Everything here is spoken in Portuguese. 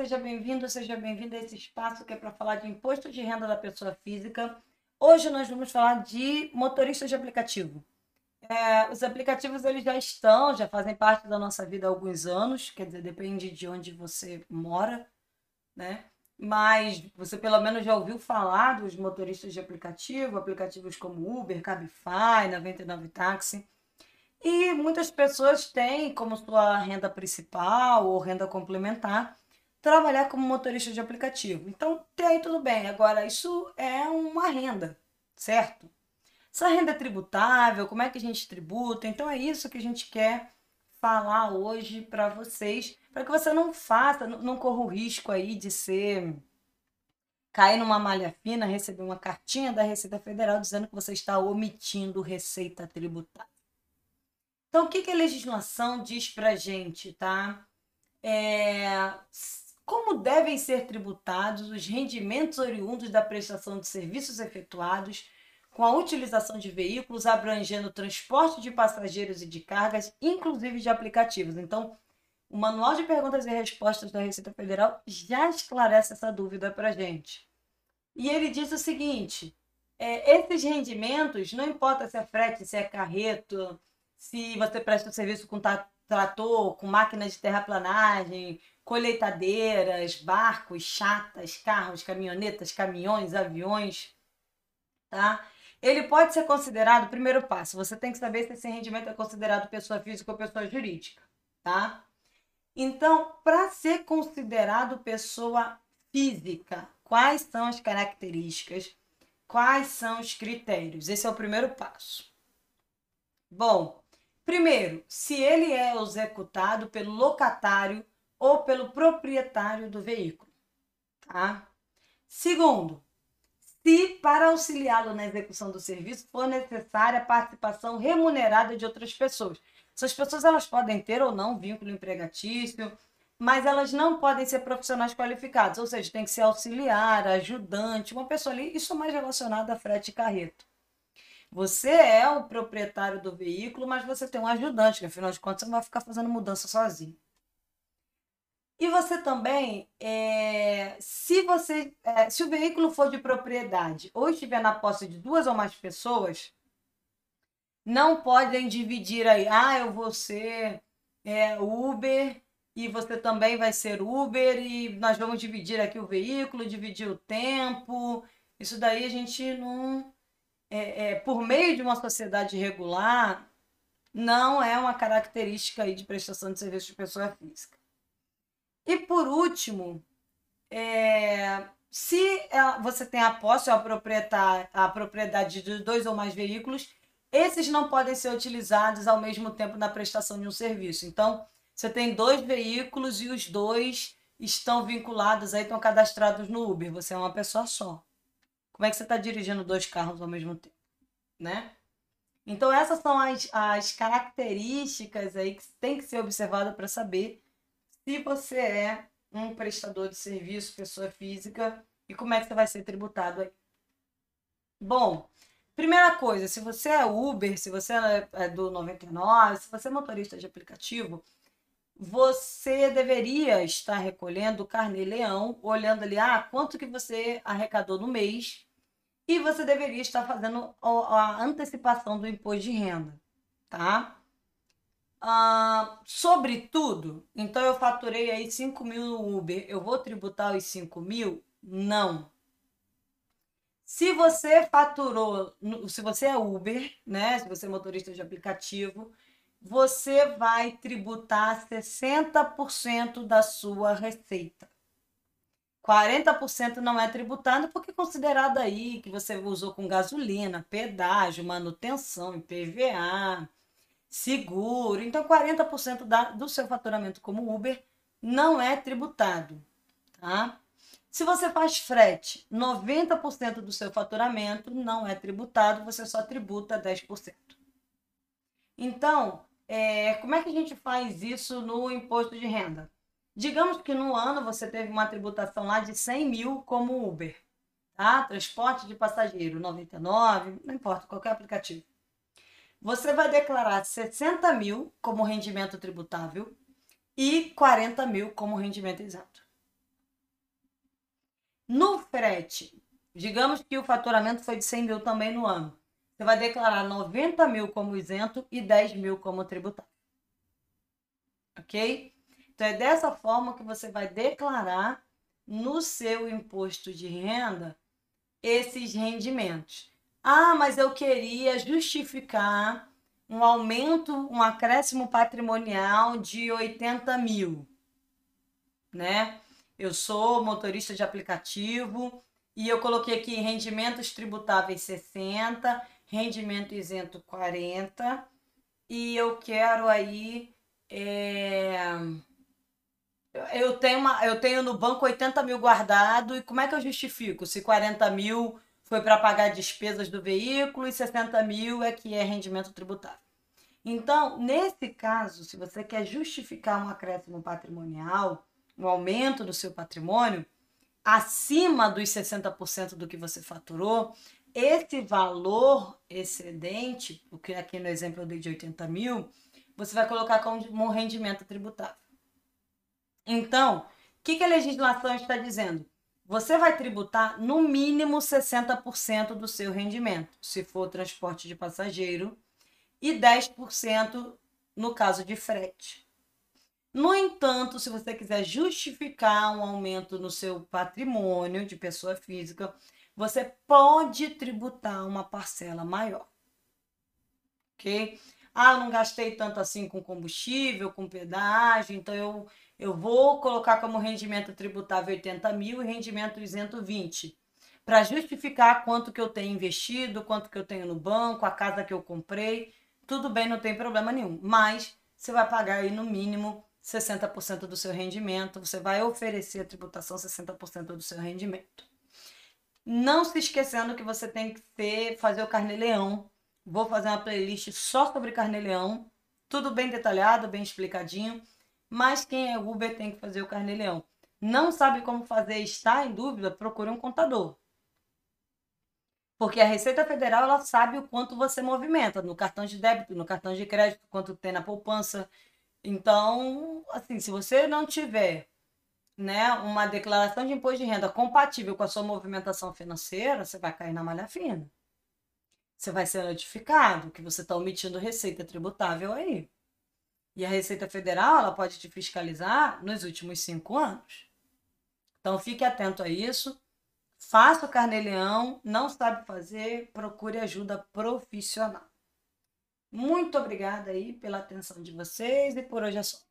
seja bem-vindo, seja bem-vinda a esse espaço que é para falar de imposto de renda da pessoa física. Hoje nós vamos falar de motoristas de aplicativo. É, os aplicativos eles já estão, já fazem parte da nossa vida há alguns anos, quer dizer, depende de onde você mora, né? Mas você pelo menos já ouviu falar dos motoristas de aplicativo, aplicativos como Uber, Cabify, 99 Táxi. E muitas pessoas têm como sua renda principal ou renda complementar trabalhar como motorista de aplicativo. Então, até aí tudo bem. Agora, isso é uma renda, certo? Essa renda é tributável, como é que a gente tributa? Então, é isso que a gente quer falar hoje para vocês, para que você não faça, não corra o risco aí de ser cair numa malha fina, receber uma cartinha da Receita Federal dizendo que você está omitindo receita tributária. Então, o que, que a legislação diz para gente, tá? É, como devem ser tributados os rendimentos oriundos da prestação de serviços efetuados com a utilização de veículos abrangendo transporte de passageiros e de cargas, inclusive de aplicativos. Então, o Manual de Perguntas e Respostas da Receita Federal já esclarece essa dúvida para gente. E ele diz o seguinte: é, esses rendimentos, não importa se é frete, se é carreto, se você presta serviço com trator, com máquinas de terraplanagem, colheitadeiras, barcos, chatas, carros, caminhonetas, caminhões, aviões, tá? Ele pode ser considerado, primeiro passo, você tem que saber se esse rendimento é considerado pessoa física ou pessoa jurídica, tá? Então, para ser considerado pessoa física, quais são as características, quais são os critérios? Esse é o primeiro passo. Bom, Primeiro, se ele é executado pelo locatário ou pelo proprietário do veículo. Tá? Segundo, se para auxiliá-lo na execução do serviço for necessária a participação remunerada de outras pessoas. Essas pessoas elas podem ter ou não vínculo empregatício, mas elas não podem ser profissionais qualificados, ou seja, tem que ser auxiliar, ajudante, uma pessoa ali, isso mais relacionado a frete e carreto. Você é o proprietário do veículo, mas você tem um ajudante, que afinal de contas você não vai ficar fazendo mudança sozinho. E você também, é, se você, é, se o veículo for de propriedade ou estiver na posse de duas ou mais pessoas, não podem dividir aí. Ah, eu vou ser é, Uber e você também vai ser Uber e nós vamos dividir aqui o veículo, dividir o tempo. Isso daí a gente não é, é, por meio de uma sociedade regular, não é uma característica aí de prestação de serviço de pessoa física. E por último, é, se você tem a posse ou a, a propriedade de dois ou mais veículos, esses não podem ser utilizados ao mesmo tempo na prestação de um serviço. Então, você tem dois veículos e os dois estão vinculados aí, estão cadastrados no Uber. Você é uma pessoa só. Como é que você está dirigindo dois carros ao mesmo tempo, né? Então essas são as, as características aí que tem que ser observado para saber se você é um prestador de serviço, pessoa física, e como é que você vai ser tributado aí. Bom, primeira coisa, se você é Uber, se você é do 99, se você é motorista de aplicativo, você deveria estar recolhendo o carnê leão, olhando ali, ah, quanto que você arrecadou no mês e você deveria estar fazendo a antecipação do imposto de renda, tá? Ah, sobretudo, então eu faturei aí 5 mil no Uber, eu vou tributar os 5 mil? Não. Se você faturou, se você é Uber, né? Se você é motorista de aplicativo, você vai tributar 60% da sua receita. 40% não é tributado porque é considerado aí que você usou com gasolina, pedágio, manutenção, IPVA, seguro. Então, 40% da, do seu faturamento como Uber não é tributado, tá? Se você faz frete, 90% do seu faturamento não é tributado, você só tributa 10%. Então, é, como é que a gente faz isso no imposto de renda? Digamos que no ano você teve uma tributação lá de 100 mil como Uber, tá? Transporte de passageiro, 99, não importa, qualquer aplicativo. Você vai declarar 60 mil como rendimento tributável e 40 mil como rendimento exato. No frete, digamos que o faturamento foi de 100 mil também no ano. Você vai declarar 90 mil como isento e 10 mil como tributável. Ok? Então é dessa forma que você vai declarar no seu imposto de renda esses rendimentos. Ah, mas eu queria justificar um aumento, um acréscimo patrimonial de 80 mil, né? Eu sou motorista de aplicativo e eu coloquei aqui rendimentos tributáveis 60, rendimento isento 40 e eu quero aí é... eu tenho uma, eu tenho no banco 80 mil guardado e como é que eu justifico se 40 mil foi para pagar despesas do veículo e 60 mil é que é rendimento tributável. Então, nesse caso, se você quer justificar um acréscimo patrimonial, um aumento do seu patrimônio, acima dos 60% do que você faturou, esse valor excedente, porque aqui no exemplo eu dei de 80 mil, você vai colocar como rendimento tributável. Então, o que, que a legislação está dizendo? Você vai tributar no mínimo 60% do seu rendimento, se for transporte de passageiro, e 10% no caso de frete. No entanto, se você quiser justificar um aumento no seu patrimônio de pessoa física, você pode tributar uma parcela maior. Ok? Ah, não gastei tanto assim com combustível, com pedágio, então eu eu vou colocar como rendimento tributável 80 mil e rendimento isento 20. Para justificar quanto que eu tenho investido, quanto que eu tenho no banco, a casa que eu comprei. Tudo bem, não tem problema nenhum. Mas você vai pagar aí no mínimo 60% do seu rendimento. Você vai oferecer a tributação 60% do seu rendimento. Não se esquecendo que você tem que ter, fazer o carnê-leão. Vou fazer uma playlist só sobre carnê-leão. Tudo bem detalhado, bem explicadinho mas quem é Uber tem que fazer o carnê-leão. Não sabe como fazer, está em dúvida, procure um contador. Porque a Receita Federal ela sabe o quanto você movimenta no cartão de débito, no cartão de crédito, quanto tem na poupança. Então, assim, se você não tiver né, uma declaração de imposto de renda compatível com a sua movimentação financeira, você vai cair na malha fina. Você vai ser notificado que você está omitindo receita tributável aí. E a Receita Federal ela pode te fiscalizar nos últimos cinco anos. Então fique atento a isso. Faça o carnê-leão, não sabe fazer, procure ajuda profissional. Muito obrigada aí pela atenção de vocês e por hoje é só.